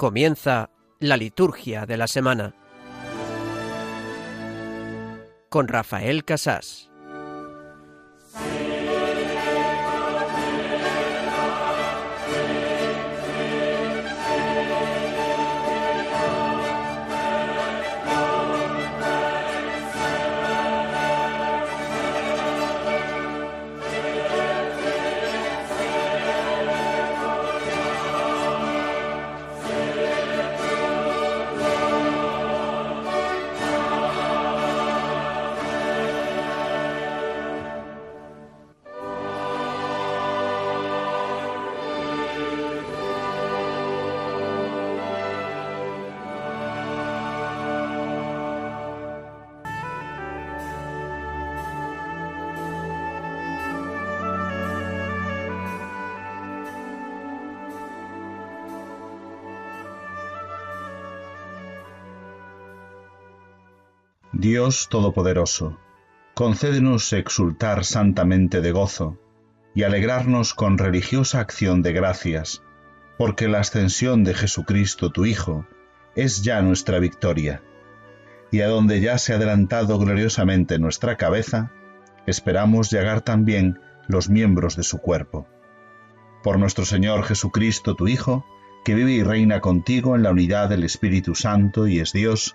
Comienza la liturgia de la semana con Rafael Casás. Dios Todopoderoso, concédenos exultar santamente de gozo y alegrarnos con religiosa acción de gracias, porque la ascensión de Jesucristo tu Hijo es ya nuestra victoria, y a donde ya se ha adelantado gloriosamente nuestra cabeza, esperamos llegar también los miembros de su cuerpo. Por nuestro Señor Jesucristo tu Hijo, que vive y reina contigo en la unidad del Espíritu Santo y es Dios,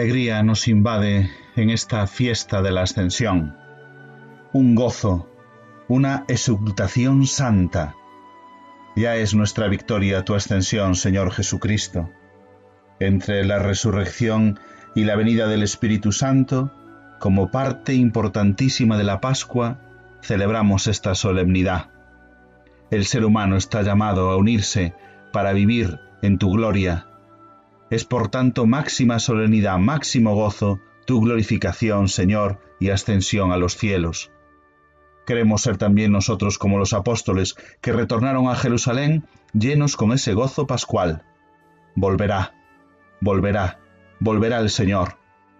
Alegría nos invade en esta fiesta de la ascensión, un gozo, una exultación santa. Ya es nuestra victoria tu ascensión, Señor Jesucristo. Entre la resurrección y la venida del Espíritu Santo, como parte importantísima de la Pascua, celebramos esta solemnidad. El ser humano está llamado a unirse para vivir en tu gloria es por tanto máxima solemnidad, máximo gozo, tu glorificación, Señor, y ascensión a los cielos. Queremos ser también nosotros como los apóstoles que retornaron a Jerusalén llenos con ese gozo pascual. Volverá, volverá, volverá el Señor,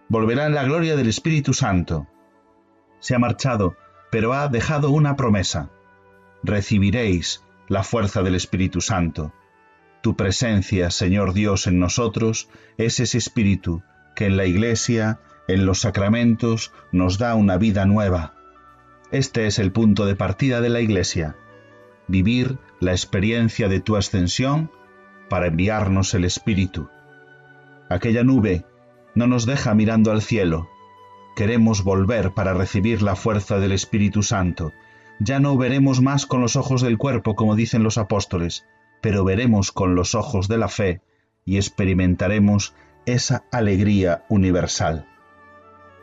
volverá en la gloria del Espíritu Santo. Se ha marchado, pero ha dejado una promesa. Recibiréis la fuerza del Espíritu Santo. Tu presencia, Señor Dios, en nosotros es ese Espíritu que en la Iglesia, en los sacramentos, nos da una vida nueva. Este es el punto de partida de la Iglesia, vivir la experiencia de tu ascensión para enviarnos el Espíritu. Aquella nube no nos deja mirando al cielo. Queremos volver para recibir la fuerza del Espíritu Santo. Ya no veremos más con los ojos del cuerpo, como dicen los apóstoles, pero veremos con los ojos de la fe y experimentaremos esa alegría universal.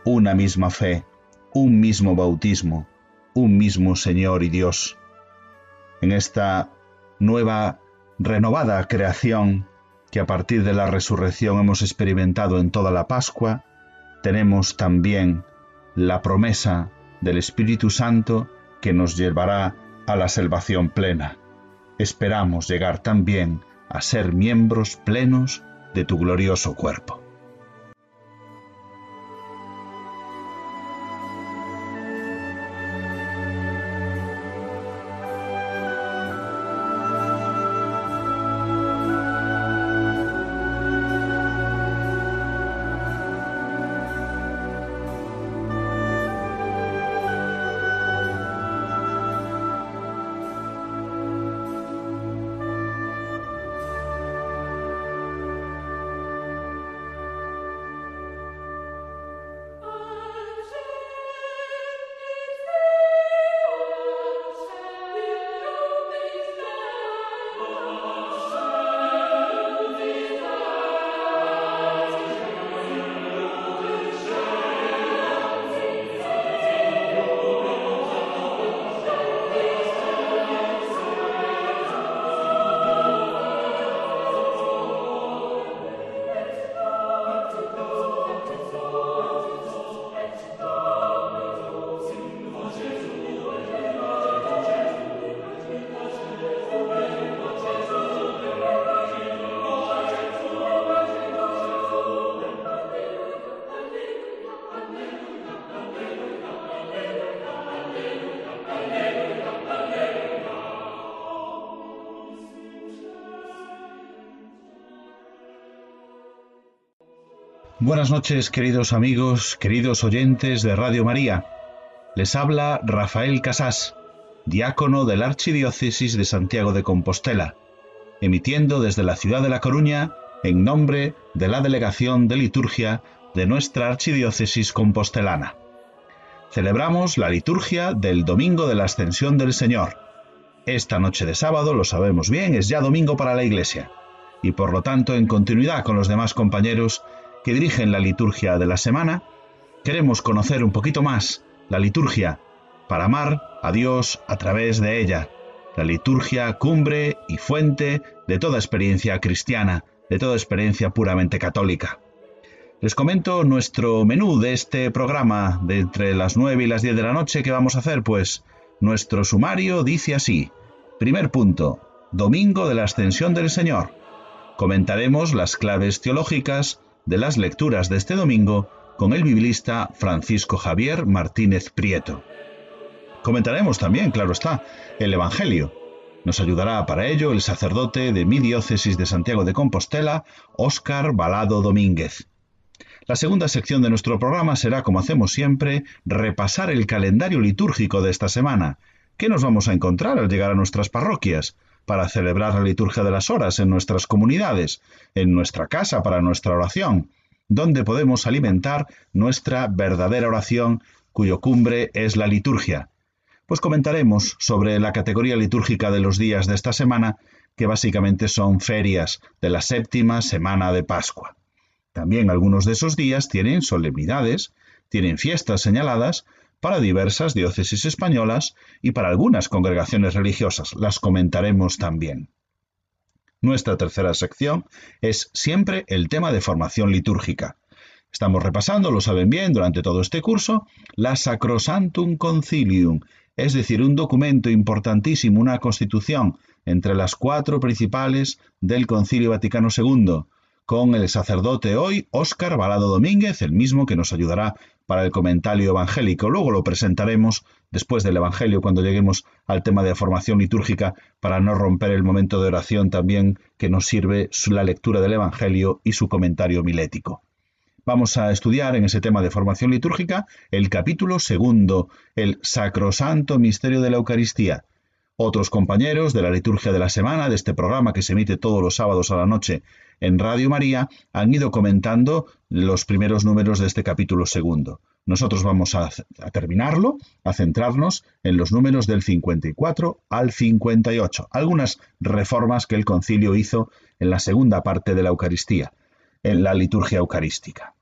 Una misma fe, un mismo bautismo, un mismo Señor y Dios. En esta nueva, renovada creación que a partir de la resurrección hemos experimentado en toda la Pascua, tenemos también la promesa del Espíritu Santo que nos llevará a la salvación plena esperamos llegar también a ser miembros plenos de tu glorioso cuerpo. Buenas noches, queridos amigos, queridos oyentes de Radio María. Les habla Rafael Casás, diácono de la Archidiócesis de Santiago de Compostela, emitiendo desde la ciudad de La Coruña en nombre de la Delegación de Liturgia de nuestra Archidiócesis compostelana. Celebramos la liturgia del Domingo de la Ascensión del Señor. Esta noche de sábado, lo sabemos bien, es ya domingo para la Iglesia, y por lo tanto, en continuidad con los demás compañeros, que dirigen la liturgia de la semana, queremos conocer un poquito más la liturgia para amar a Dios a través de ella. La liturgia cumbre y fuente de toda experiencia cristiana, de toda experiencia puramente católica. Les comento nuestro menú de este programa de entre las 9 y las 10 de la noche que vamos a hacer, pues nuestro sumario dice así. Primer punto, Domingo de la Ascensión del Señor. Comentaremos las claves teológicas de las lecturas de este domingo con el biblista Francisco Javier Martínez Prieto. Comentaremos también, claro está, el Evangelio. Nos ayudará para ello el sacerdote de mi diócesis de Santiago de Compostela, Óscar Balado Domínguez. La segunda sección de nuestro programa será, como hacemos siempre, repasar el calendario litúrgico de esta semana. ¿Qué nos vamos a encontrar al llegar a nuestras parroquias? Para celebrar la liturgia de las horas en nuestras comunidades, en nuestra casa para nuestra oración, donde podemos alimentar nuestra verdadera oración cuyo cumbre es la liturgia. Pues comentaremos sobre la categoría litúrgica de los días de esta semana, que básicamente son ferias de la séptima semana de Pascua. También algunos de esos días tienen solemnidades, tienen fiestas señaladas, para diversas diócesis españolas y para algunas congregaciones religiosas. Las comentaremos también. Nuestra tercera sección es siempre el tema de formación litúrgica. Estamos repasando, lo saben bien, durante todo este curso, la Sacrosantum Concilium, es decir, un documento importantísimo, una constitución entre las cuatro principales del Concilio Vaticano II, con el sacerdote hoy, Óscar Balado Domínguez, el mismo que nos ayudará para el comentario evangélico. Luego lo presentaremos después del Evangelio cuando lleguemos al tema de formación litúrgica para no romper el momento de oración también que nos sirve la lectura del Evangelio y su comentario milético. Vamos a estudiar en ese tema de formación litúrgica el capítulo segundo, el Sacrosanto Misterio de la Eucaristía. Otros compañeros de la liturgia de la semana, de este programa que se emite todos los sábados a la noche en Radio María, han ido comentando los primeros números de este capítulo segundo. Nosotros vamos a, terminarlo, a centrarnos en los números del 54 al 58, algunas reformas que el concilio hizo en la segunda parte de la Eucaristía, en la liturgia eucarística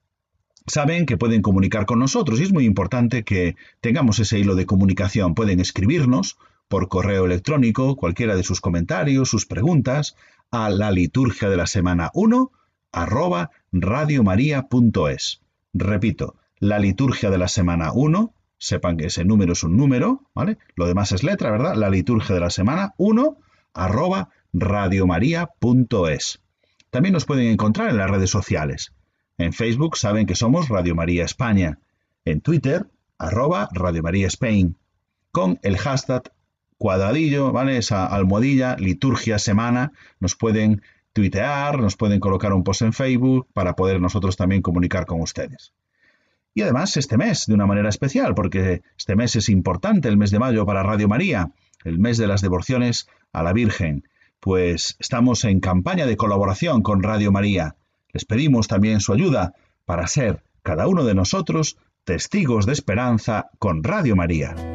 saben que pueden comunicar con nosotros y es muy importante que tengamos ese hilo de comunicación. Pueden escribirnos por correo electrónico cualquiera de sus comentarios, sus preguntas, a la liturgia de la semana 1 arroba radiomaria.es. Repito, la liturgia de la semana 1, sepan que ese número es un número, ¿vale? Lo demás es letra, ¿verdad? La liturgia de la semana 1 arroba radiomaria.es. También nos pueden encontrar en las redes sociales. En Facebook saben que somos Radio María España. En Twitter, arroba Radio María. Con el hashtag cuadradillo, ¿vale? Esa almohadilla, liturgia semana, nos pueden tuitear, nos pueden colocar un post en Facebook para poder nosotros también comunicar con ustedes. Y además este mes, de una manera especial, porque este mes es importante, el mes de mayo para Radio María, el mes de las devociones a la Virgen, pues estamos en campaña de colaboración con Radio María. Les pedimos también su ayuda para ser, cada uno de nosotros, testigos de esperanza con Radio María.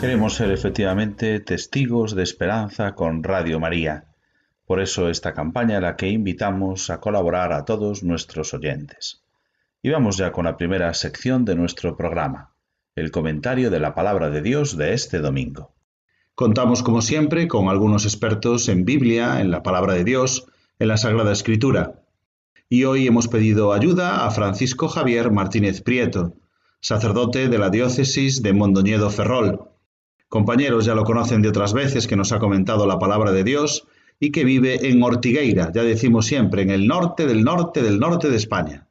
Queremos ser efectivamente testigos de esperanza con Radio María. Por eso esta campaña a la que invitamos a colaborar a todos nuestros oyentes. Y vamos ya con la primera sección de nuestro programa el comentario de la palabra de Dios de este domingo. Contamos, como siempre, con algunos expertos en Biblia, en la palabra de Dios, en la Sagrada Escritura. Y hoy hemos pedido ayuda a Francisco Javier Martínez Prieto, sacerdote de la diócesis de Mondoñedo Ferrol. Compañeros ya lo conocen de otras veces que nos ha comentado la palabra de Dios y que vive en Ortigueira, ya decimos siempre, en el norte del norte del norte de España.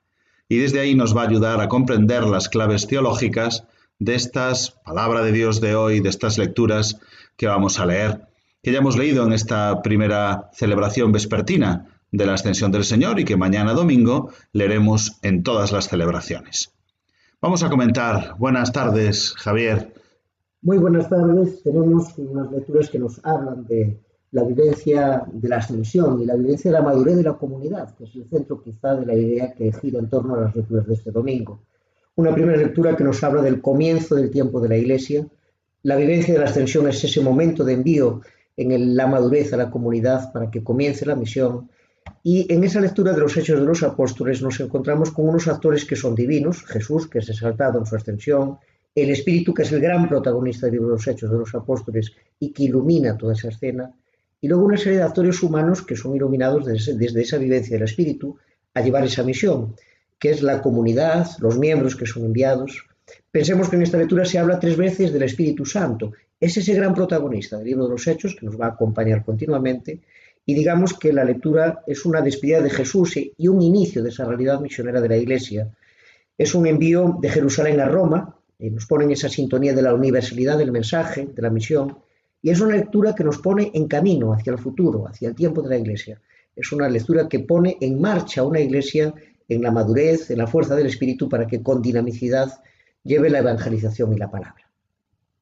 Y desde ahí nos va a ayudar a comprender las claves teológicas de estas palabra de Dios de hoy, de estas lecturas que vamos a leer, que ya hemos leído en esta primera celebración vespertina de la ascensión del Señor y que mañana domingo leeremos en todas las celebraciones. Vamos a comentar. Buenas tardes, Javier. Muy buenas tardes. Tenemos unas lecturas que nos hablan de la vivencia de la ascensión y la vivencia de la madurez de la comunidad, que es el centro quizá de la idea que gira en torno a las lecturas de este domingo. Una primera lectura que nos habla del comienzo del tiempo de la Iglesia. La vivencia de la ascensión es ese momento de envío en la madurez a la comunidad para que comience la misión. Y en esa lectura de los hechos de los apóstoles nos encontramos con unos actores que son divinos, Jesús, que es exaltado en su ascensión, el Espíritu, que es el gran protagonista de los hechos de los apóstoles y que ilumina toda esa escena, y luego una serie de actores humanos que son iluminados desde, desde esa vivencia del Espíritu a llevar esa misión que es la comunidad, los miembros que son enviados. Pensemos que en esta lectura se habla tres veces del Espíritu Santo. Es ese gran protagonista del libro de los Hechos que nos va a acompañar continuamente. Y digamos que la lectura es una despedida de Jesús y un inicio de esa realidad misionera de la Iglesia. Es un envío de Jerusalén a Roma, y nos pone en esa sintonía de la universalidad del mensaje, de la misión, y es una lectura que nos pone en camino hacia el futuro, hacia el tiempo de la Iglesia. Es una lectura que pone en marcha una Iglesia en la madurez, en la fuerza del espíritu, para que con dinamicidad lleve la evangelización y la palabra.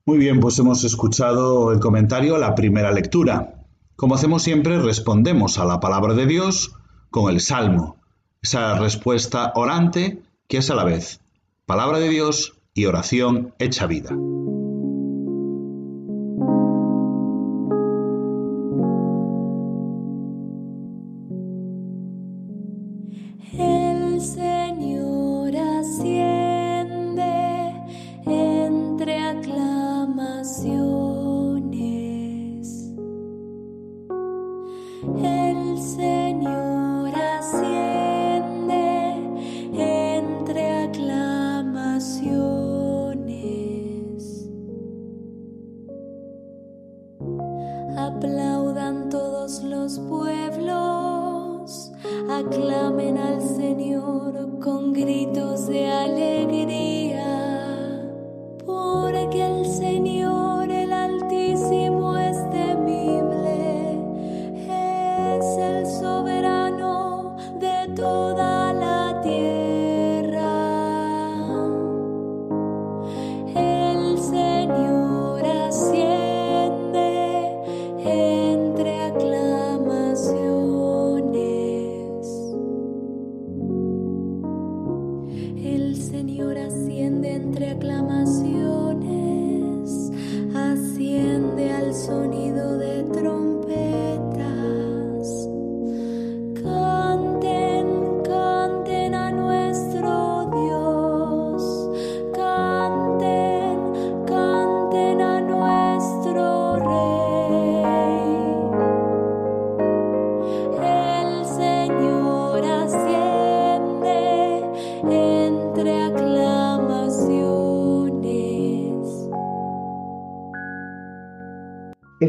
Muy bien, pues hemos escuchado el comentario, la primera lectura. Como hacemos siempre, respondemos a la palabra de Dios con el salmo, esa respuesta orante que es a la vez palabra de Dios y oración hecha vida.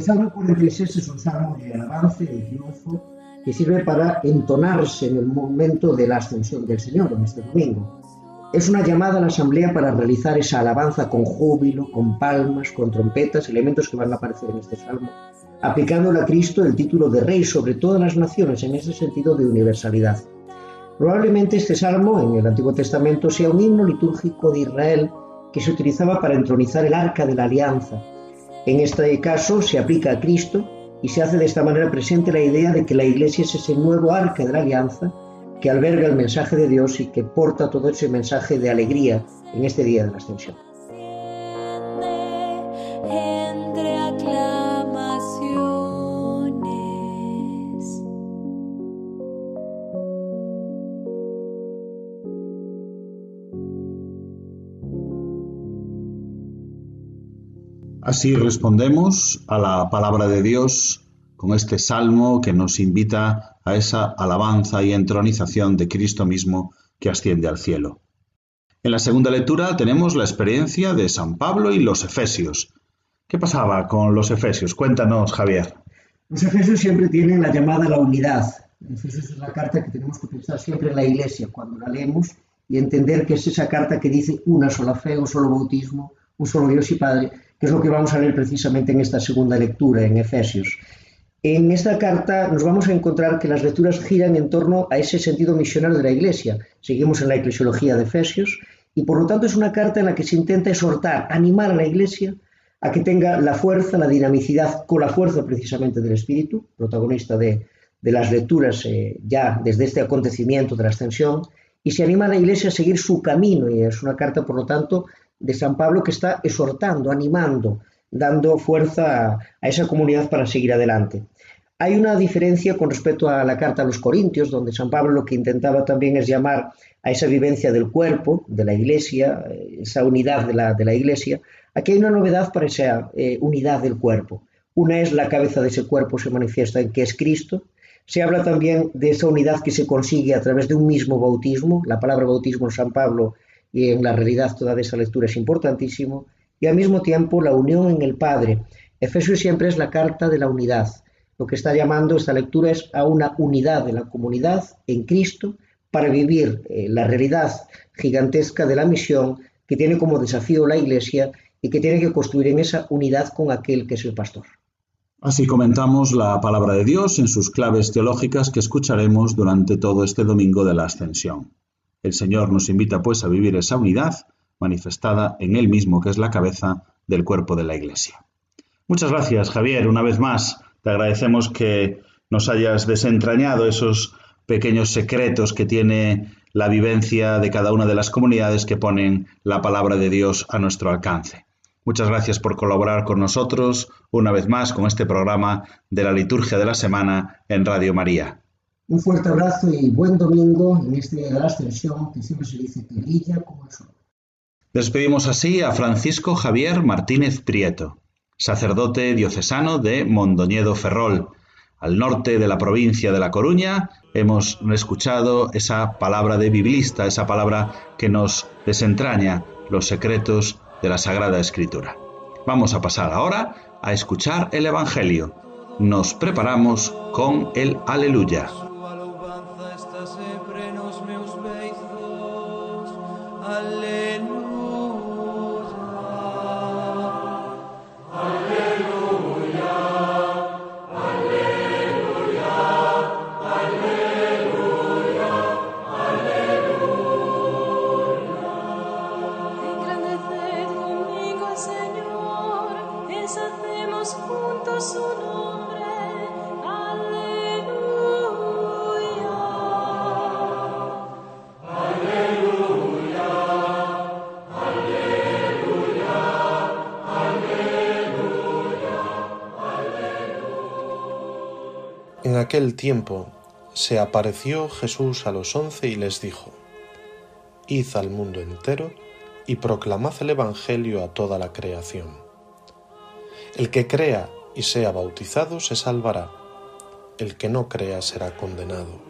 Salmo 46 es un salmo de alabanza y de triunfo que sirve para entonarse en el momento de la ascensión del Señor, en este domingo. Es una llamada a la asamblea para realizar esa alabanza con júbilo, con palmas, con trompetas, elementos que van a aparecer en este salmo, aplicándole a Cristo el título de Rey sobre todas las naciones en ese sentido de universalidad. Probablemente este salmo en el Antiguo Testamento sea un himno litúrgico de Israel que se utilizaba para entronizar el arca de la alianza. En este caso se aplica a Cristo y se hace de esta manera presente la idea de que la Iglesia es ese nuevo arca de la alianza que alberga el mensaje de Dios y que porta todo ese mensaje de alegría en este día de la ascensión. Así respondemos a la palabra de Dios con este salmo que nos invita a esa alabanza y entronización de Cristo mismo que asciende al cielo. En la segunda lectura tenemos la experiencia de San Pablo y los Efesios. ¿Qué pasaba con los Efesios? Cuéntanos, Javier. Los Efesios siempre tienen la llamada a la unidad. Efesios es la carta que tenemos que pensar siempre en la Iglesia cuando la leemos y entender que es esa carta que dice una sola fe, un solo bautismo, un solo Dios y Padre, es lo que vamos a leer precisamente en esta segunda lectura, en Efesios. En esta carta nos vamos a encontrar que las lecturas giran en torno a ese sentido misionero de la Iglesia. Seguimos en la eclesiología de Efesios y por lo tanto es una carta en la que se intenta exhortar, animar a la Iglesia a que tenga la fuerza, la dinamicidad, con la fuerza precisamente del Espíritu, protagonista de, las lecturas eh, ya desde este acontecimiento de la ascensión, y se anima a la Iglesia a seguir su camino, y es una carta, por lo tanto, de San Pablo que está exhortando, animando, dando fuerza a, esa comunidad para seguir adelante. Hay una diferencia con respecto a la carta a los Corintios, donde San Pablo lo que intentaba también es llamar a esa vivencia del cuerpo, de la iglesia, esa unidad de la, de la iglesia. Aquí hay una novedad para esa eh, unidad del cuerpo. Una es la cabeza de ese cuerpo se manifiesta en que es Cristo. Se habla también de esa unidad que se consigue a través de un mismo bautismo. La palabra bautismo en San Pablo y en la realidad toda esa lectura es importantísimo, y al mismo tiempo la unión en el Padre. Efesios siempre es la carta de la unidad. Lo que está llamando esta lectura es a una unidad de la comunidad en Cristo para vivir eh, la realidad gigantesca de la misión que tiene como desafío la Iglesia y que tiene que construir en esa unidad con aquel que es el pastor. Así comentamos la palabra de Dios en sus claves teológicas que escucharemos durante todo este domingo de la Ascensión. El Señor nos invita pues a vivir esa unidad manifestada en Él mismo, que es la cabeza del cuerpo de la Iglesia. Muchas gracias, Javier. Una vez más, te agradecemos que nos hayas desentrañado esos pequeños secretos que tiene la vivencia de cada una de las comunidades que ponen la palabra de Dios a nuestro alcance. Muchas gracias por colaborar con nosotros una vez más con este programa de la liturgia de la semana en Radio María. Un fuerte abrazo y buen domingo en este la ascensión que siempre se dice que como el sol. Despedimos así a Francisco Javier Martínez Prieto, sacerdote diocesano de Mondoñedo Ferrol. Al norte de la provincia de La Coruña hemos escuchado esa palabra de biblista, esa palabra que nos desentraña los secretos de la Sagrada Escritura. Vamos a pasar ahora a escuchar el Evangelio. Nos preparamos con el Aleluya. Aquel tiempo se apareció Jesús a los once y les dijo, Id al mundo entero y proclamad el Evangelio a toda la creación. El que crea y sea bautizado se salvará, el que no crea será condenado.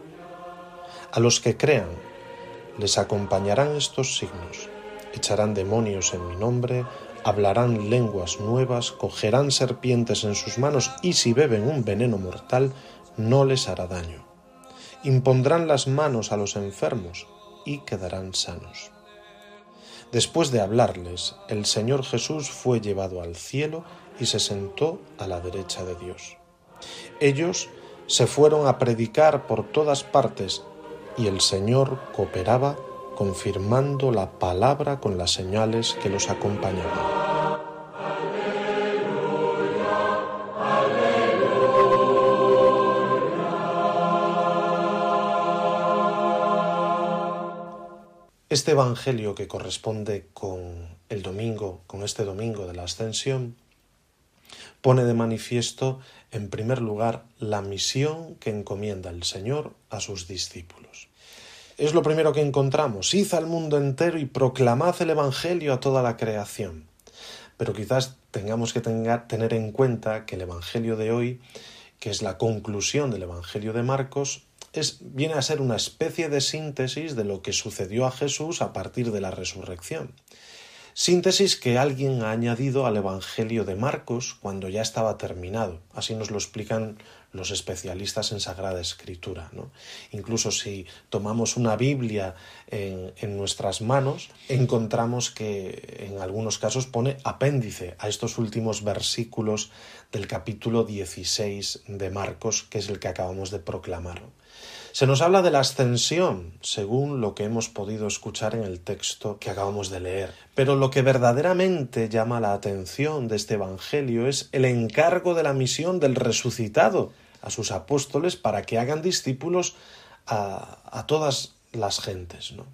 A los que crean les acompañarán estos signos, echarán demonios en mi nombre, hablarán lenguas nuevas, cogerán serpientes en sus manos y si beben un veneno mortal, no les hará daño. Impondrán las manos a los enfermos y quedarán sanos. Después de hablarles, el Señor Jesús fue llevado al cielo y se sentó a la derecha de Dios. Ellos se fueron a predicar por todas partes y el Señor cooperaba confirmando la palabra con las señales que los acompañaban. Este Evangelio que corresponde con el domingo, con este domingo de la Ascensión, pone de manifiesto, en primer lugar, la misión que encomienda el Señor a sus discípulos. Es lo primero que encontramos. Id al mundo entero y proclamad el Evangelio a toda la creación. Pero quizás tengamos que tener en cuenta que el Evangelio de hoy, que es la conclusión del Evangelio de Marcos, viene a ser una especie de síntesis de lo que sucedió a Jesús a partir de la resurrección. Síntesis que alguien ha añadido al Evangelio de Marcos cuando ya estaba terminado. Así nos lo explican los especialistas en Sagrada Escritura. Incluso si tomamos una Biblia en, en, nuestras manos, encontramos que en algunos casos pone apéndice a estos últimos versículos del capítulo 16 de Marcos, que es el que acabamos de proclamar. Se nos habla de la ascensión, según lo que hemos podido escuchar en el texto que acabamos de leer. Pero lo que verdaderamente llama la atención de este Evangelio es el encargo de la misión del resucitado a sus apóstoles para que hagan discípulos a, todas las gentes. ¿no?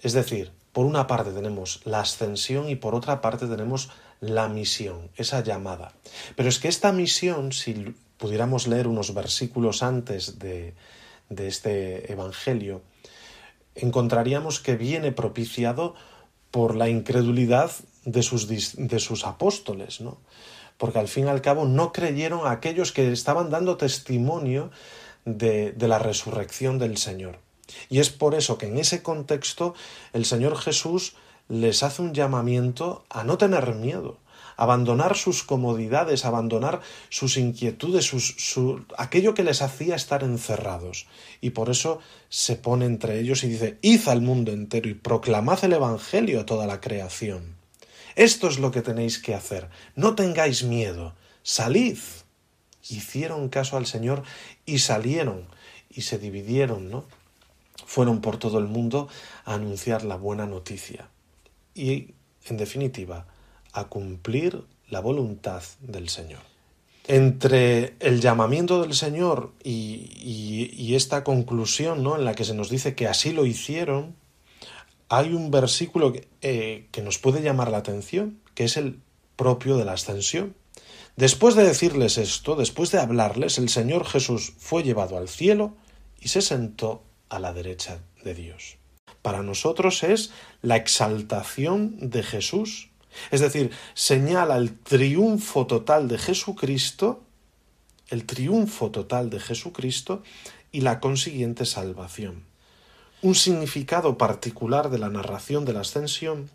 Es decir, por una parte tenemos la ascensión y por otra parte tenemos la misión, esa llamada. Pero es que esta misión, si pudiéramos leer unos versículos antes de, de este Evangelio, encontraríamos que viene propiciado por la incredulidad de sus, de sus apóstoles, ¿no? porque al fin y al cabo no creyeron a aquellos que estaban dando testimonio de, de la resurrección del Señor. Y es por eso que en ese contexto el Señor Jesús les hace un llamamiento a no tener miedo, abandonar sus comodidades, abandonar sus inquietudes, su, aquello que les hacía estar encerrados. Y por eso se pone entre ellos y dice, id al mundo entero y proclamad el Evangelio a toda la creación. Esto es lo que tenéis que hacer. No tengáis miedo. Salid. Hicieron caso al Señor y salieron y se dividieron, ¿no? Fueron por todo el mundo a anunciar la buena noticia. Y, en definitiva, a cumplir la voluntad del Señor. Entre el llamamiento del Señor y, esta conclusión ¿no? en la que se nos dice que así lo hicieron, hay un versículo que, eh, que nos puede llamar la atención, que es el propio de la ascensión. Después de decirles esto, después de hablarles, el Señor Jesús fue llevado al cielo y se sentó a la derecha de Dios. Para nosotros es la exaltación de Jesús es decir, señala el triunfo total de Jesucristo, el triunfo total de Jesucristo y la consiguiente salvación. Un significado particular de la narración de la ascensión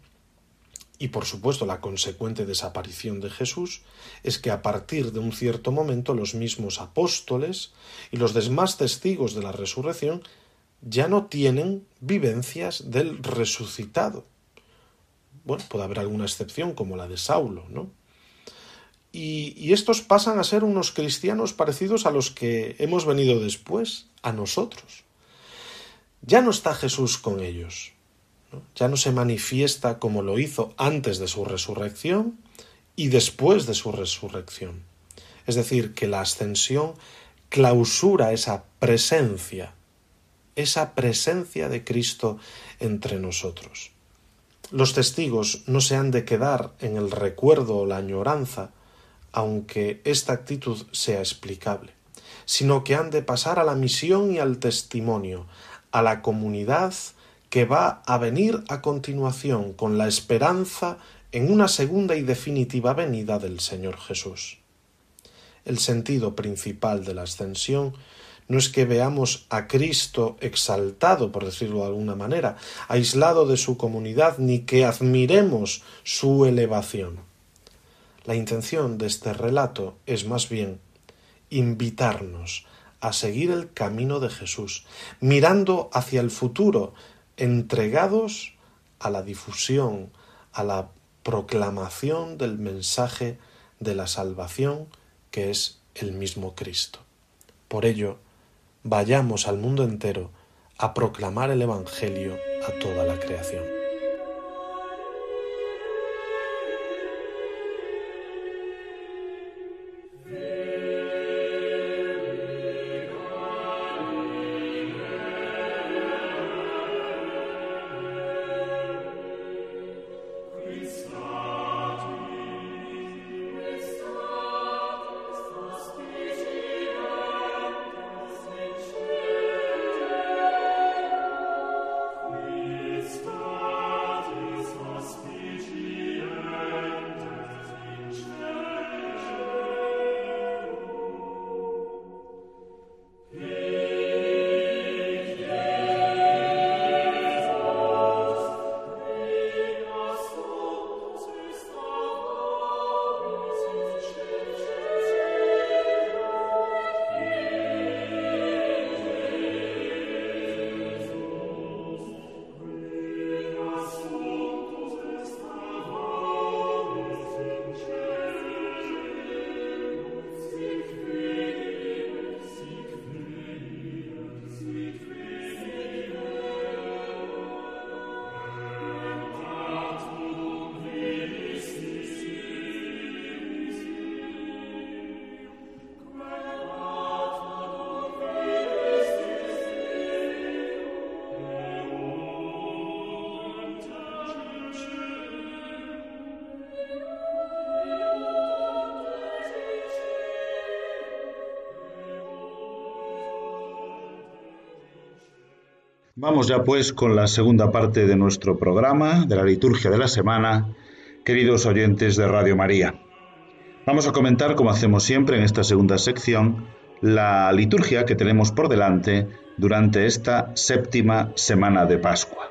y por supuesto la consecuente desaparición de Jesús es que a partir de un cierto momento los mismos apóstoles y los demás testigos de la resurrección ya no tienen vivencias del resucitado, bueno, puede haber alguna excepción como la de Saulo, ¿no? Y, y, estos pasan a ser unos cristianos parecidos a los que hemos venido después, a nosotros. Ya no está Jesús con ellos, ya no se manifiesta como lo hizo antes de su resurrección y después de su resurrección. Es decir, que la ascensión clausura esa presencia, esa presencia de Cristo entre nosotros. Los testigos no se han de quedar en el recuerdo o la añoranza, aunque esta actitud sea explicable, sino que han de pasar a la misión y al testimonio, a la comunidad que va a venir a continuación con la esperanza en una segunda y definitiva venida del Señor Jesús. El sentido principal de la ascensión no es que veamos a Cristo exaltado, por decirlo de alguna manera, aislado de su comunidad, ni que admiremos su elevación. La intención de este relato es más bien invitarnos a seguir el camino de Jesús, mirando hacia el futuro, entregados a la difusión, a la proclamación del mensaje de la salvación que es el mismo Cristo. Por ello, vayamos al mundo entero a proclamar el Evangelio a toda la creación. Vamos ya pues con la segunda parte de nuestro programa, de la liturgia de la semana, queridos oyentes de Radio María. Vamos a comentar, como hacemos siempre en esta segunda sección, la liturgia que tenemos por delante durante esta séptima semana de Pascua.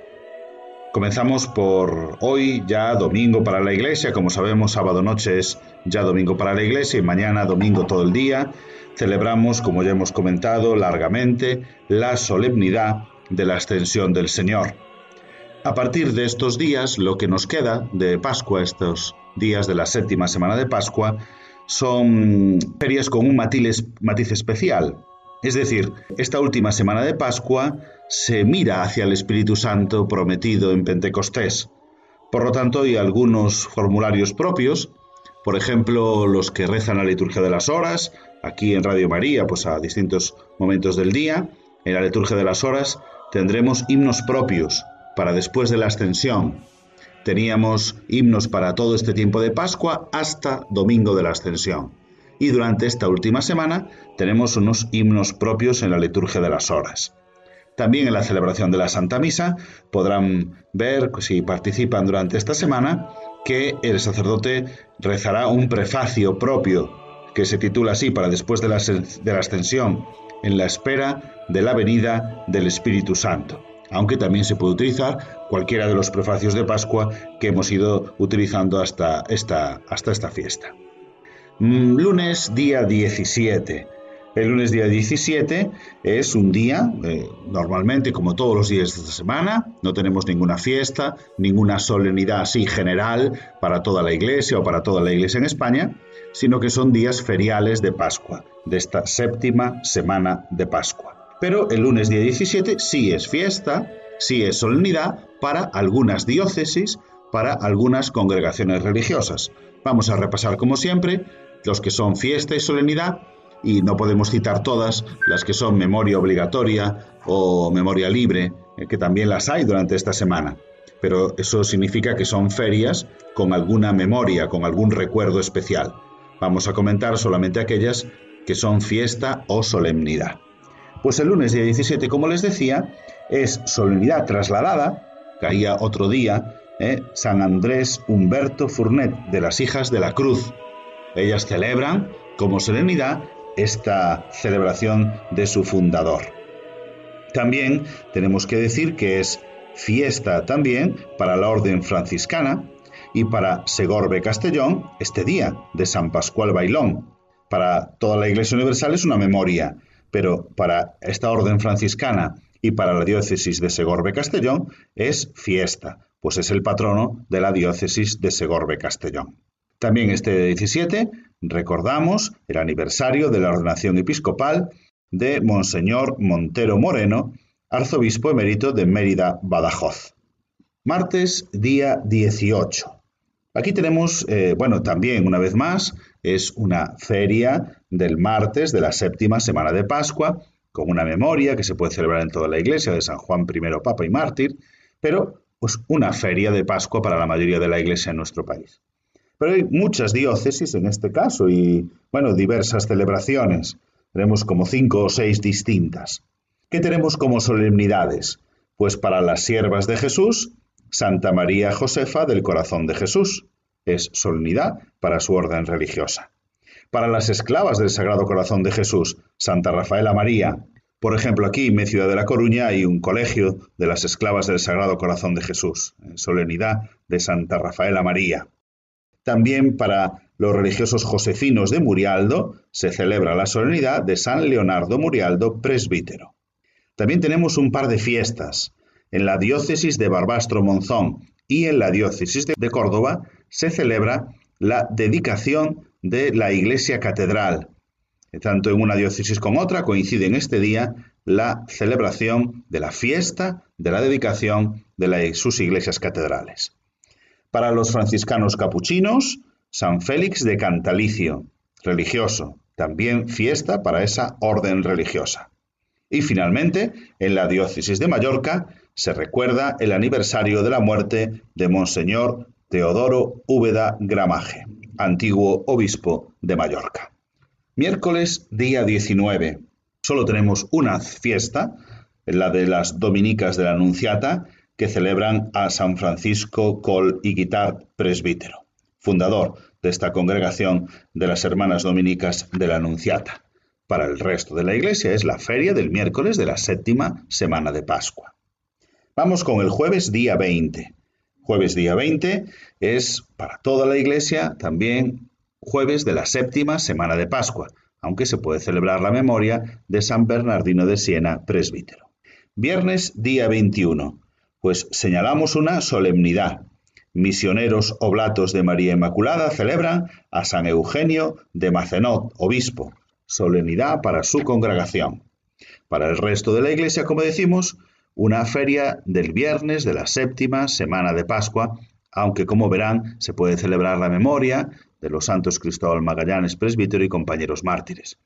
Comenzamos por hoy, ya domingo para la iglesia, como sabemos, sábado noche es ya domingo para la iglesia y mañana domingo todo el día. Celebramos, como ya hemos comentado largamente, la solemnidad de la ascensión del Señor. A partir de estos días, lo que nos queda de Pascua, estos días de la séptima semana de Pascua, son ferias con un matiz, especial. Es decir, esta última semana de Pascua se mira hacia el Espíritu Santo prometido en Pentecostés. Por lo tanto, hay algunos formularios propios, por ejemplo, los que rezan la liturgia de las horas, aquí en Radio María, pues a distintos momentos del día, en la liturgia de las horas tendremos himnos propios para después de la ascensión. Teníamos himnos para todo este tiempo de Pascua hasta domingo de la ascensión. Y durante esta última semana tenemos unos himnos propios en la liturgia de las horas. También en la celebración de la Santa Misa podrán ver, si participan durante esta semana, que el sacerdote rezará un prefacio propio que se titula así para después de la, de la ascensión en la espera de la venida del Espíritu Santo, aunque también se puede utilizar cualquiera de los prefacios de Pascua que hemos ido utilizando hasta esta, hasta esta fiesta. Mm, lunes día 17. El lunes día 17 es un día, eh, normalmente como todos los días de esta semana, no tenemos ninguna fiesta, ninguna solemnidad así general para toda la iglesia o para toda la iglesia en España, sino que son días feriales de Pascua, de esta séptima semana de Pascua. Pero el lunes día 17 sí es fiesta, sí es solemnidad para algunas diócesis, para algunas congregaciones religiosas. Vamos a repasar como siempre los que son fiesta y solemnidad y no podemos citar todas las que son memoria obligatoria o memoria libre, eh, que también las hay durante esta semana. Pero eso significa que son ferias con alguna memoria, con algún recuerdo especial. Vamos a comentar solamente aquellas que son fiesta o solemnidad. Pues el lunes día 17, como les decía, es solemnidad trasladada, caía otro día, ¿eh? San Andrés Humberto Furnet de las Hijas de la Cruz. Ellas celebran como solemnidad esta celebración de su fundador. También tenemos que decir que es fiesta también para la orden franciscana, y para Segorbe Castellón este día de San Pascual Bailón. para toda la Iglesia Universal es una memoria, pero para esta orden franciscana y para la diócesis de Segorbe-Castellón es fiesta, pues es el patrono de la diócesis de Segorbe-Castellón. También este 17 recordamos el aniversario de la ordenación episcopal de Monseñor Montero Moreno, arzobispo emérito de Mérida, Badajoz. Martes, día 18. Aquí tenemos, eh, bueno, también una vez más, es una feria del martes de la séptima semana de Pascua, con una memoria que se puede celebrar en toda la iglesia de San Juan I, Papa y Mártir, pero pues una feria de Pascua para la mayoría de la iglesia en nuestro país. Pero hay muchas diócesis en este caso y, bueno, diversas celebraciones. Tenemos como cinco o seis distintas. ¿Qué tenemos como solemnidades? Pues para las siervas de Jesús, Santa María Josefa del Corazón de Jesús. Es solemnidad para su orden religiosa. Para las esclavas del Sagrado Corazón de Jesús, Santa Rafaela María. Por ejemplo, aquí en mi ciudad de La Coruña hay un colegio de las esclavas del Sagrado Corazón de Jesús, solemnidad de Santa Rafaela María. También para los religiosos josefinos de Murialdo se celebra la solemnidad de San Leonardo Murialdo, presbítero. También tenemos un par de fiestas. En la diócesis de Barbastro Monzón y en la diócesis de Córdoba se celebra la dedicación de la iglesia catedral. Tanto en una diócesis como otra coincide en este día la celebración de la fiesta de la dedicación de sus iglesias catedrales. Para los franciscanos capuchinos, San Félix de Cantalicio, religioso, también fiesta para esa orden religiosa. Y finalmente, en la diócesis de Mallorca se recuerda el aniversario de la muerte de Monseñor Teodoro Úbeda Gramaje, antiguo obispo de Mallorca. Miércoles día 19. Solo tenemos una fiesta, la de las Dominicas de la Anunciata, que celebran a San Francisco Col y Guitar presbítero, fundador de esta congregación de las Hermanas Dominicas de la Anunciata. Para el resto de la Iglesia es la feria del miércoles de la séptima semana de Pascua. Vamos con el jueves día 20. Jueves día 20 es para toda la iglesia también jueves de la séptima semana de Pascua, aunque se puede celebrar la memoria de San Bernardino de Siena, presbítero. Viernes día 21, pues señalamos una solemnidad. Misioneros oblatos de María Inmaculada celebran a San Eugenio de Macenot, obispo, solemnidad para su congregación. Para el resto de la iglesia, como decimos, una feria del viernes de la séptima semana de Pascua, aunque como verán se puede celebrar la memoria de los santos Cristóbal Magallanes, presbítero y compañeros mártires.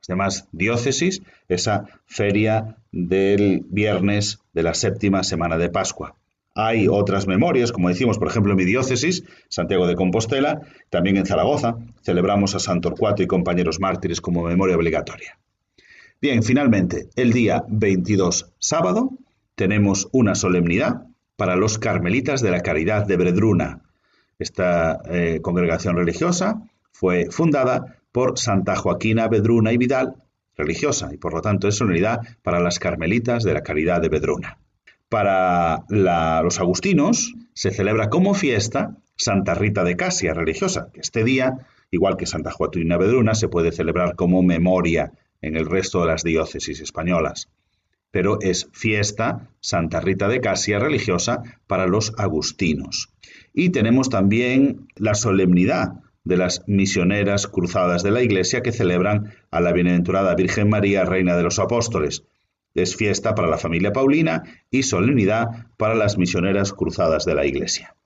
Las demás diócesis, esa feria del viernes de la séptima semana de Pascua. Hay otras memorias, como decimos, por ejemplo, en mi diócesis, Santiago de Compostela, también en Zaragoza, celebramos a San Torcuato y compañeros mártires como memoria obligatoria. Bien, finalmente, el día 22, sábado, tenemos una solemnidad para los carmelitas de la Caridad de Bredruna. Esta eh, congregación religiosa fue fundada por Santa Joaquina Bedruna y Vidal, religiosa, y por lo tanto es solemnidad para las carmelitas de la Caridad de Bedruna. Para los agustinos se celebra como fiesta Santa Rita de Casia, religiosa, que este día, igual que Santa Joaquina Bedruna, se puede celebrar como memoria en el resto de las diócesis españolas pero es fiesta Santa Rita de Casia religiosa para los agustinos. Y tenemos también la solemnidad de las misioneras cruzadas de la Iglesia que celebran a la bienaventurada Virgen María, Reina de los Apóstoles. Es fiesta para la familia Paulina y solemnidad para las misioneras cruzadas de la Iglesia.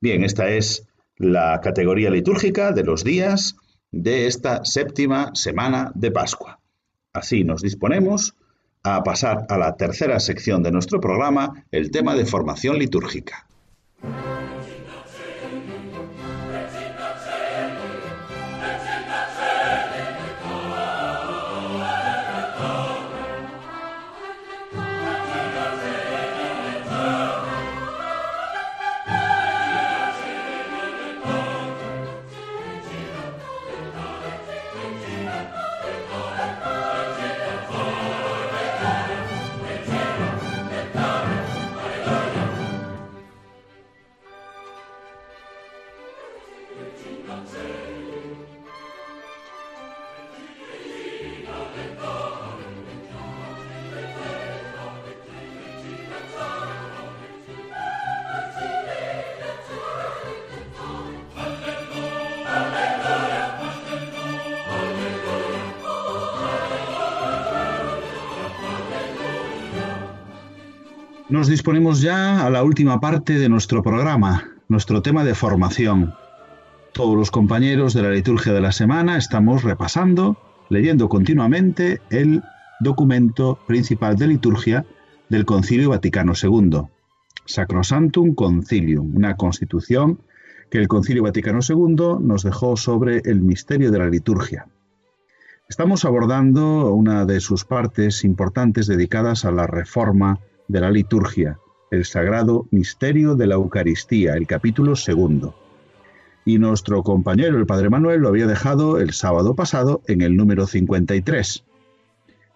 Bien, esta es la categoría litúrgica de los días de esta séptima semana de Pascua. Así nos disponemos a pasar a la tercera sección de nuestro programa, el tema de formación litúrgica. Nos disponemos ya a la última parte de nuestro programa, nuestro tema de formación. Todos los compañeros de la liturgia de la semana estamos repasando, leyendo continuamente el documento principal de liturgia del Concilio Vaticano II, Sacrosantum Concilium, una constitución que el Concilio Vaticano II nos dejó sobre el misterio de la liturgia. Estamos abordando una de sus partes importantes dedicadas a la reforma de la liturgia, el sagrado misterio de la Eucaristía, el capítulo segundo. Y nuestro compañero, el Padre Manuel, lo había dejado el sábado pasado en el número 53.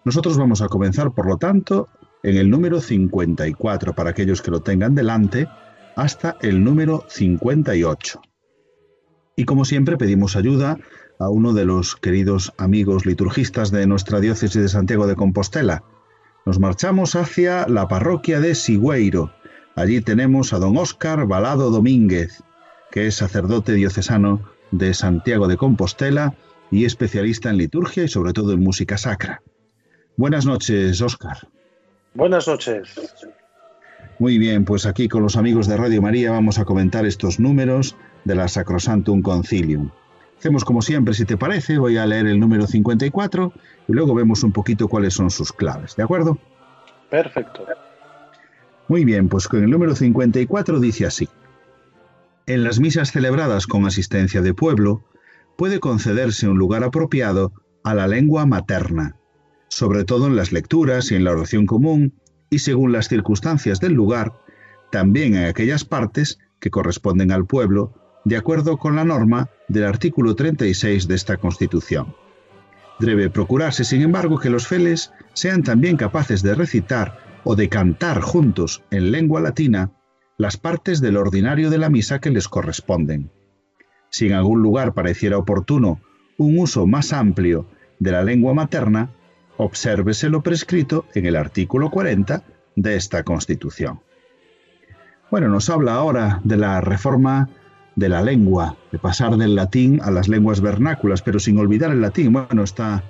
Nosotros vamos a comenzar, por lo tanto, en el número 54, para aquellos que lo tengan delante, hasta el número 58. Y como siempre pedimos ayuda a uno de los queridos amigos liturgistas de nuestra diócesis de Santiago de Compostela, nos marchamos hacia la parroquia de Sigüeiro. Allí tenemos a don Óscar Balado Domínguez, que es sacerdote diocesano de Santiago de Compostela y especialista en liturgia y sobre todo en música sacra. Buenas noches, Óscar. Buenas noches. Muy bien, pues aquí con los amigos de Radio María vamos a comentar estos números de la Sacrosantum Concilium. Hacemos como siempre, si te parece, voy a leer el número 54 y luego vemos un poquito cuáles son sus claves, ¿de acuerdo? Perfecto. Muy bien, pues con el número 54 dice así. En las misas celebradas con asistencia de pueblo, puede concederse un lugar apropiado a la lengua materna, sobre todo en las lecturas y en la oración común, y según las circunstancias del lugar, también en aquellas partes que corresponden al pueblo de acuerdo con la norma del artículo 36 de esta Constitución. Debe procurarse, sin embargo, que los feles sean también capaces de recitar o de cantar juntos en lengua latina las partes del ordinario de la misa que les corresponden. Si en algún lugar pareciera oportuno un uso más amplio de la lengua materna, obsérvese lo prescrito en el artículo 40 de esta Constitución. Bueno, nos habla ahora de la reforma de la lengua, de pasar del latín a las lenguas vernáculas, pero sin olvidar el latín. Bueno, esta,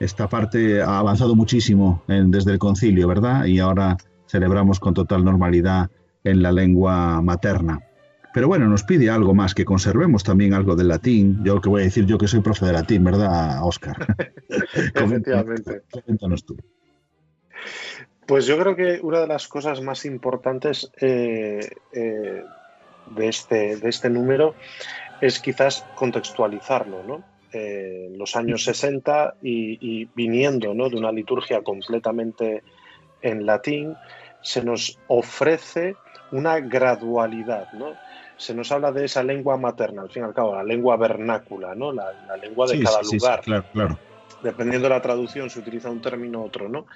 esta parte ha avanzado muchísimo desde el concilio, ¿verdad? Y ahora celebramos con total normalidad en la lengua materna. Pero bueno, nos pide algo más, que conservemos también algo del latín. Yo que voy a decir yo que soy profe de latín, ¿verdad, Oscar? Efectivamente. Coméntanos tú. Pues yo creo que una de las cosas más importantes eh, eh, de este, de este número es quizás contextualizarlo, ¿no? Eh, los años 60 y, viniendo ¿no? de una liturgia completamente en latín, se nos ofrece una gradualidad, ¿no? Se nos habla de esa lengua materna, al fin y al cabo, la lengua vernácula, ¿no? La, lengua de cada lugar. claro, claro. Dependiendo de la traducción, se utiliza un término u otro, ¿no?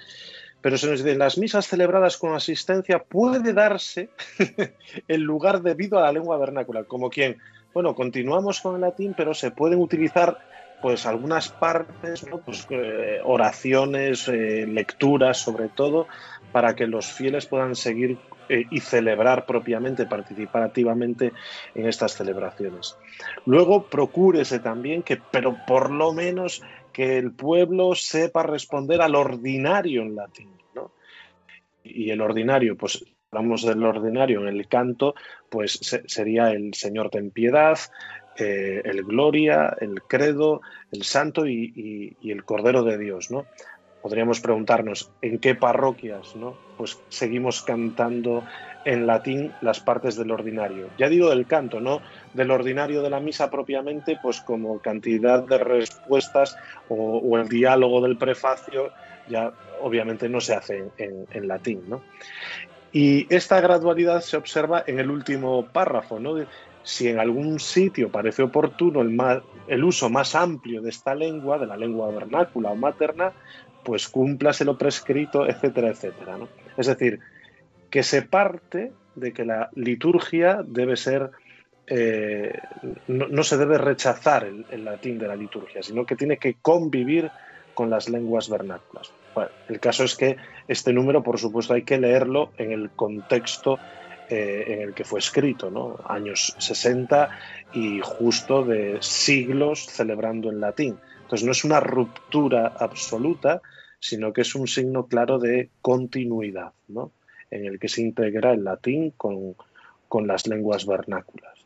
Pero se nos en las misas celebradas con asistencia puede darse el lugar debido a la lengua vernácula, como quien, bueno, continuamos con el latín, pero se pueden utilizar pues algunas partes, pues, eh, oraciones, eh, lecturas sobre todo, para que los fieles puedan seguir eh, y celebrar propiamente, participar activamente en estas celebraciones. Luego procúrese también que, pero por lo menos que el pueblo sepa responder al ordinario en latín. ¿no? Y el ordinario, pues hablamos del ordinario en el canto, pues sería el Señor ten piedad, eh, el Gloria, el Credo, el Santo y, el Cordero de Dios, ¿no? Podríamos preguntarnos en qué parroquias, ¿no? Pues seguimos cantando en latín las partes del ordinario. Ya digo del canto, no del ordinario de la misa propiamente, pues como cantidad de respuestas o, el diálogo del prefacio, ya obviamente no se hace en, latín. ¿no? Y esta gradualidad se observa en el último párrafo, ¿no? si en algún sitio parece oportuno el, el, uso más amplio de esta lengua, de la lengua vernácula o materna, pues cúmplase lo prescrito, etcétera, etcétera. ¿no? Es decir, que se parte de que la liturgia debe ser, eh, no, se debe rechazar el, latín de la liturgia, sino que tiene que convivir con las lenguas vernáculas. el caso es que este número, por supuesto, hay que leerlo en el contexto eh, en el que fue escrito, ¿no? años 60 y justo de siglos celebrando en latín. Entonces no es una ruptura absoluta, sino que es un signo claro de continuidad. ¿no? En el que se integra el latín con, con las lenguas vernáculas.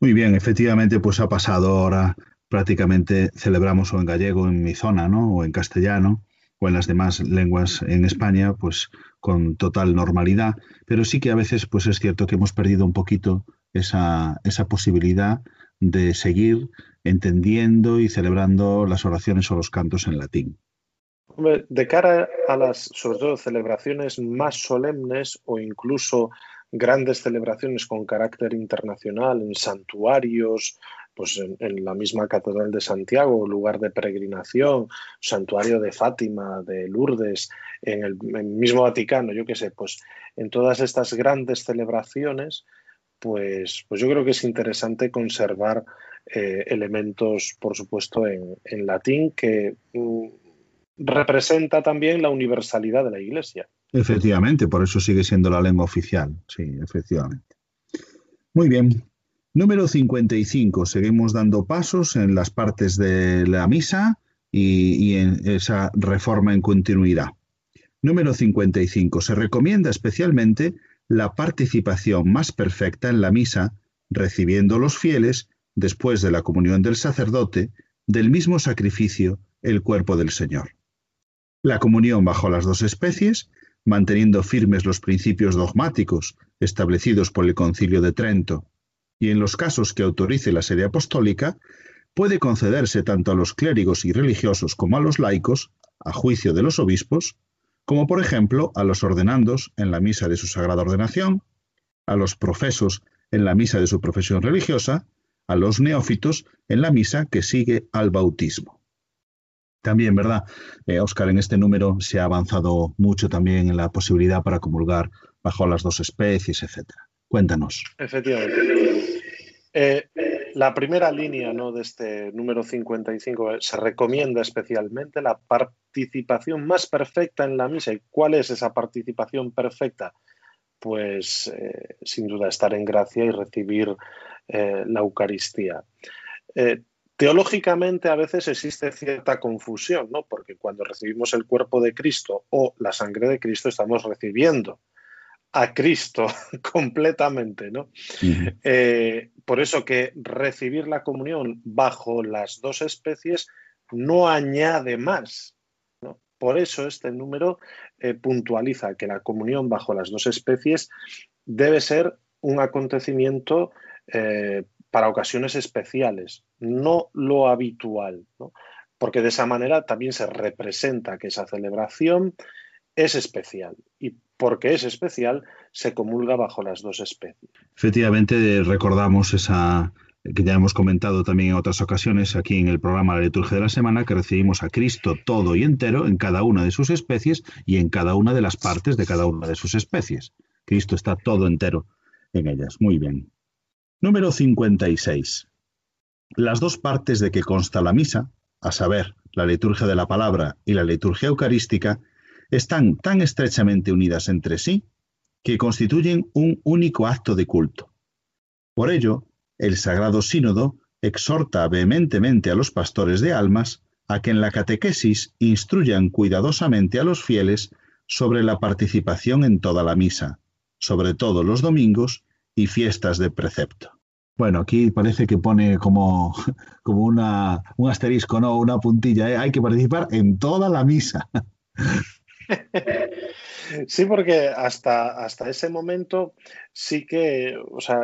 Muy bien, efectivamente, pues ha pasado ahora prácticamente celebramos o en gallego en mi zona, ¿no? O en castellano o en las demás lenguas en España, pues con total normalidad, pero sí que a veces pues es cierto que hemos perdido un poquito esa, esa posibilidad de seguir entendiendo y celebrando las oraciones o los cantos en latín. De cara a las, sobre todo, celebraciones más solemnes o incluso grandes celebraciones con carácter internacional en santuarios, pues en, la misma Catedral de Santiago, lugar de peregrinación, santuario de Fátima, de Lourdes, en el, mismo Vaticano, yo qué sé, pues en todas estas grandes celebraciones, pues, pues yo creo que es interesante conservar eh, elementos, por supuesto, en, latín que mm, representa también la universalidad de la Iglesia. Efectivamente, por eso sigue siendo la lengua oficial, sí, efectivamente. Muy bien. Número 55. Seguimos dando pasos en las partes de la misa y, en esa reforma en continuidad. Número 55. Se recomienda especialmente la participación más perfecta en la misa, recibiendo los fieles, después de la comunión del sacerdote, del mismo sacrificio, el cuerpo del Señor. La comunión bajo las dos especies manteniendo firmes los principios dogmáticos establecidos por el Concilio de Trento, y en los casos que autorice la sede apostólica, puede concederse tanto a los clérigos y religiosos como a los laicos, a juicio de los obispos, como por ejemplo a los ordenandos en la misa de su sagrada ordenación, a los profesos en la misa de su profesión religiosa, a los neófitos en la misa que sigue al bautismo. También, ¿verdad? Oscar, eh, en este número se ha avanzado mucho también en la posibilidad para comulgar bajo las dos especies, etcétera. Cuéntanos. Efectivamente. Eh, la primera línea ¿no? de este número 55 eh, se recomienda especialmente la participación más perfecta en la misa. ¿Y cuál es esa participación perfecta? Pues sin duda estar en gracia y recibir la Eucaristía. Teológicamente a veces existe cierta confusión, ¿no? Porque cuando recibimos el cuerpo de Cristo o la sangre de Cristo estamos recibiendo a Cristo completamente, ¿no? Eh, por eso que recibir la comunión bajo las dos especies no añade más. Por eso este número eh, puntualiza que la comunión bajo las dos especies debe ser un acontecimiento eh, para ocasiones especiales, no lo habitual, porque de esa manera también se representa que esa celebración es especial y porque es especial se comulga bajo las dos especies. Efectivamente, recordamos esa que ya hemos comentado también en otras ocasiones aquí en el programa La Liturgia de la Semana, que recibimos a Cristo todo y entero en cada una de sus especies y en cada una de las partes de cada una de sus especies. Cristo está todo entero en ellas. Muy bien. Número 56. Las dos partes de que consta la misa, a saber, la liturgia de la palabra y la liturgia eucarística, están tan estrechamente unidas entre sí que constituyen un único acto de culto. Por ello, el Sagrado Sínodo exhorta vehementemente a los pastores de almas a que en la catequesis instruyan cuidadosamente a los fieles sobre la participación en toda la misa, sobre todo los domingos y fiestas de precepto. Bueno, aquí parece que pone como, como una, un asterisco, ¿no? Una puntilla. ¿eh? Hay que participar en toda la misa. Sí, porque hasta, hasta ese momento sí que, o sea,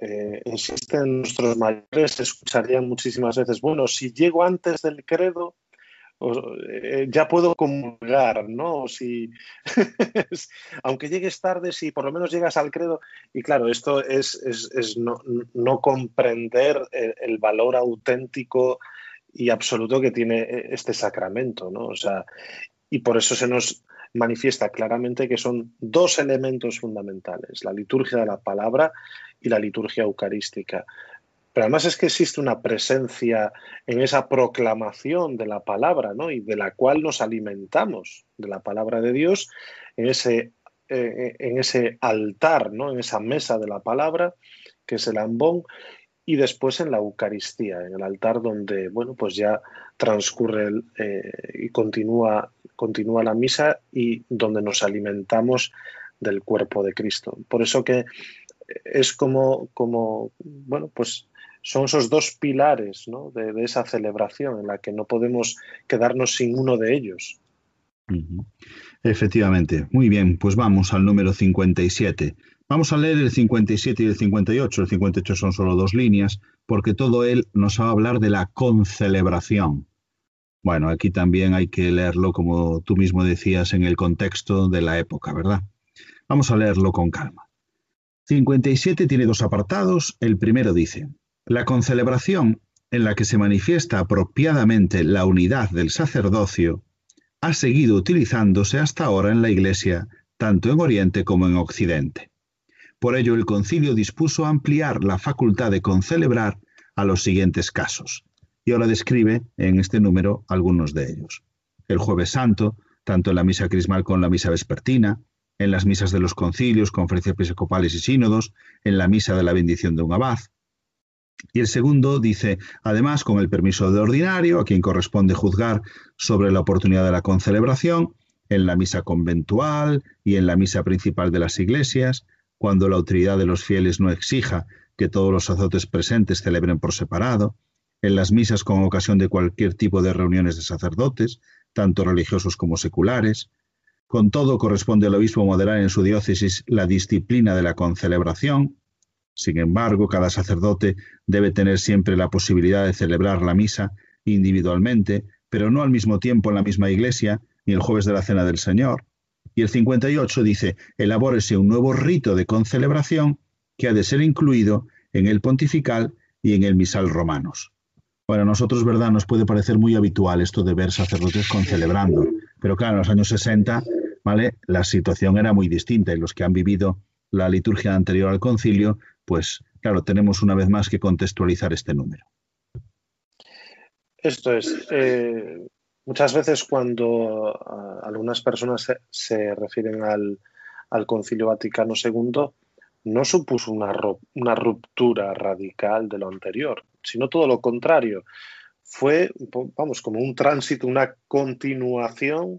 eh, insisten nuestros mayores, escucharían muchísimas veces, bueno, si llego antes del credo, eh, ya puedo comulgar, ¿no? Si, aunque llegues tarde, si por lo menos llegas al credo. Y claro, esto es, es, no, comprender el, valor auténtico y absoluto que tiene eh, este sacramento, ¿no? O sea, y por eso se nos manifiesta claramente que son dos elementos fundamentales, la liturgia de la palabra y la liturgia eucarística. Pero además es que existe una presencia en esa proclamación de la palabra, ¿no? Y de la cual nos alimentamos, de la palabra de Dios, en ese, eh, en ese altar, ¿no? En esa mesa de la palabra, que es el ambón, y después en la Eucaristía, en el altar donde, bueno, pues ya transcurre eh, y continúa, continúa la misa y donde nos alimentamos del cuerpo de Cristo. Por eso que es como, como bueno, pues son esos dos pilares de, esa celebración en la que no podemos quedarnos sin uno de ellos. Efectivamente. Muy bien, pues vamos al número 57. Vamos a leer el 57 y el 58. El 58 son solo dos líneas, porque todo él nos va a hablar de la concelebración. Bueno, aquí también hay que leerlo, como tú mismo decías, en el contexto de la época, ¿verdad? Vamos a leerlo con calma. 57 tiene dos apartados. El primero dice, la concelebración, en la que se manifiesta apropiadamente la unidad del sacerdocio, ha seguido utilizándose hasta ahora en la Iglesia, tanto en Oriente como en Occidente. Por ello, el concilio dispuso ampliar la facultad de concelebrar a los siguientes casos. Y ahora describe en este número algunos de ellos. El jueves santo, tanto en la misa crismal como en la misa vespertina, en las misas de los concilios, conferencias episcopales y sínodos, en la misa de la bendición de un abad. Y el segundo dice, además, con el permiso de ordinario, a quien corresponde juzgar sobre la oportunidad de la concelebración, en la misa conventual y en la misa principal de las iglesias, cuando la autoridad de los fieles no exija que todos los sacerdotes presentes celebren por separado, en las misas con ocasión de cualquier tipo de reuniones de sacerdotes, tanto religiosos como seculares. Con todo, corresponde al obispo moderar en su diócesis la disciplina de la concelebración. Sin embargo, cada sacerdote debe tener siempre la posibilidad de celebrar la misa individualmente, pero no al mismo tiempo en la misma iglesia, ni el jueves de la Cena del Señor, y el 58 dice, elabórese un nuevo rito de concelebración que ha de ser incluido en el pontifical y en el misal romanos. Bueno, a nosotros, ¿verdad? Nos puede parecer muy habitual esto de ver sacerdotes concelebrando, pero claro, en los años 60, ¿vale? La situación era muy distinta y los que han vivido la liturgia anterior al concilio, pues claro, tenemos una vez más que contextualizar este número. Esto es. Eh, Muchas veces cuando ah, algunas personas se, refieren al, Concilio Vaticano II, no supuso una, una ruptura radical de lo anterior, sino todo lo contrario. Fue, vamos, como un tránsito, una continuación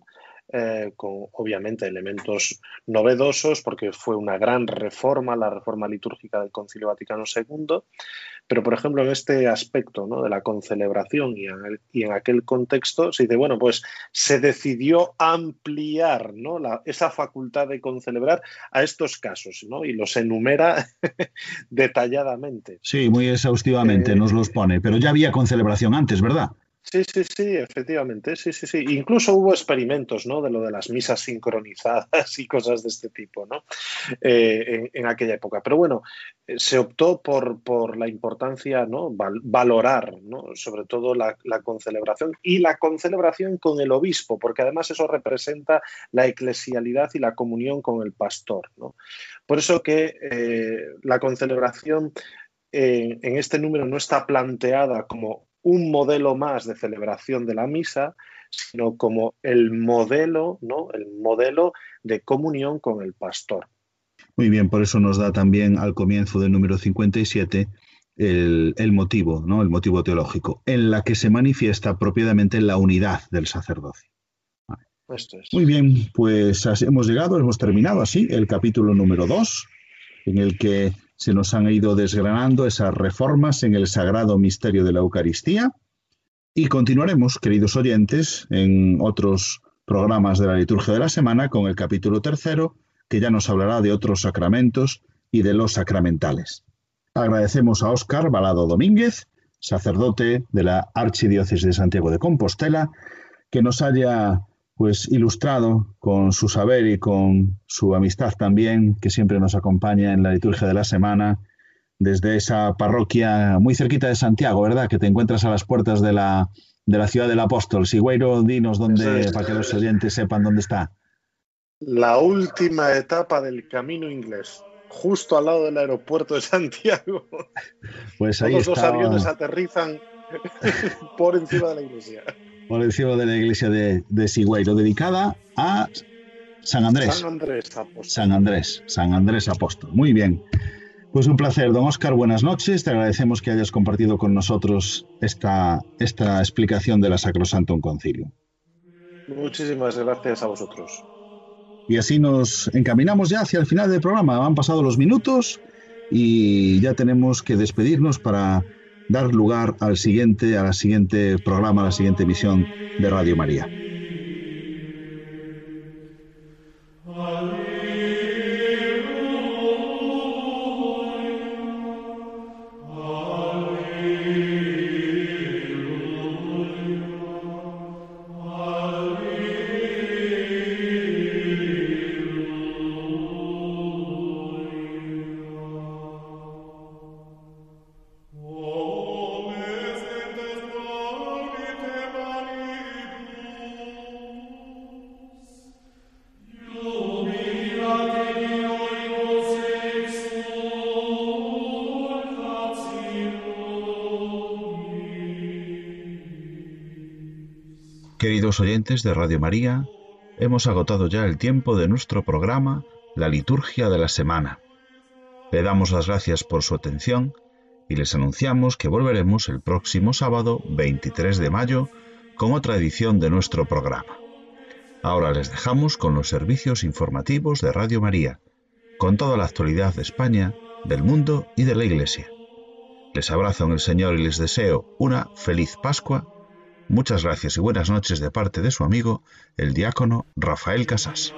eh, con obviamente elementos novedosos, porque fue una gran reforma, la reforma litúrgica del Concilio Vaticano II, pero, por ejemplo, en este aspecto ¿no? de la concelebración y en, aquel contexto, se dice, bueno, pues se decidió ampliar ¿no? esa facultad de concelebrar a estos casos ¿no? y los enumera detalladamente. Sí, muy exhaustivamente nos los pone, pero ya había concelebración antes, ¿verdad? Sí, sí, sí, efectivamente, sí, sí, sí. Incluso hubo experimentos, ¿no? De lo de las misas sincronizadas y cosas de este tipo, ¿no? Eh, en, aquella época. Pero bueno, eh, se optó por, por la importancia, ¿no? valorar, ¿no? Sobre todo la, concelebración y la concelebración con el obispo, porque además eso representa la eclesialidad y la comunión con el pastor, ¿no? Por eso que eh, la concelebración en este número no está planteada como un modelo más de celebración de la misa, sino como el modelo, ¿no? El modelo de comunión con el pastor. Muy bien, por eso nos da también al comienzo del número 57 el, el motivo, ¿no? El motivo teológico, en la que se manifiesta propiamente la unidad del sacerdocio. Muy bien, pues hemos llegado, hemos terminado así el capítulo número 2, en el que se nos han ido desgranando esas reformas en el sagrado misterio de la Eucaristía y continuaremos, queridos oyentes, en otros programas de la liturgia de la semana con el capítulo tercero, que ya nos hablará de otros sacramentos y de los sacramentales. Agradecemos a Óscar Balado Domínguez, sacerdote de la Archidiócesis de Santiago de Compostela, que nos haya pues ilustrado con su saber y con su amistad también, que siempre nos acompaña en la liturgia de la semana, desde esa parroquia muy cerquita de Santiago, ¿verdad? Que te encuentras a las puertas de la, de la ciudad del apóstol. Sigüeiro, dinos dónde, para que los oyentes sepan dónde está. La última etapa del camino inglés, justo al lado del aeropuerto de Santiago. Pues ahí Todos los aviones aterrizan por encima de la iglesia por encima de la iglesia de, de Sigüeiro, dedicada a San Andrés. San Andrés Apóstol. San Andrés, San Andrés Apóstol. Muy bien. Pues un placer, don Oscar, buenas noches. Te agradecemos que hayas compartido con nosotros esta, esta explicación de la Sacrosanto Concilio. Muchísimas gracias a vosotros. Y así nos encaminamos ya hacia el final del programa. Han pasado los minutos y ya tenemos que despedirnos para dar lugar al siguiente, a la siguiente programa, a la siguiente emisión de Radio María. Oyentes de Radio María, hemos agotado ya el tiempo de nuestro programa La Liturgia de la Semana. Le damos las gracias por su atención y les anunciamos que volveremos el próximo sábado 23 de mayo con otra edición de nuestro programa. Ahora les dejamos con los servicios informativos de Radio María, con toda la actualidad de España, del mundo y de la Iglesia. Les abrazo en el Señor y les deseo una feliz Pascua Muchas gracias y buenas noches de parte de su amigo, el diácono Rafael Casas.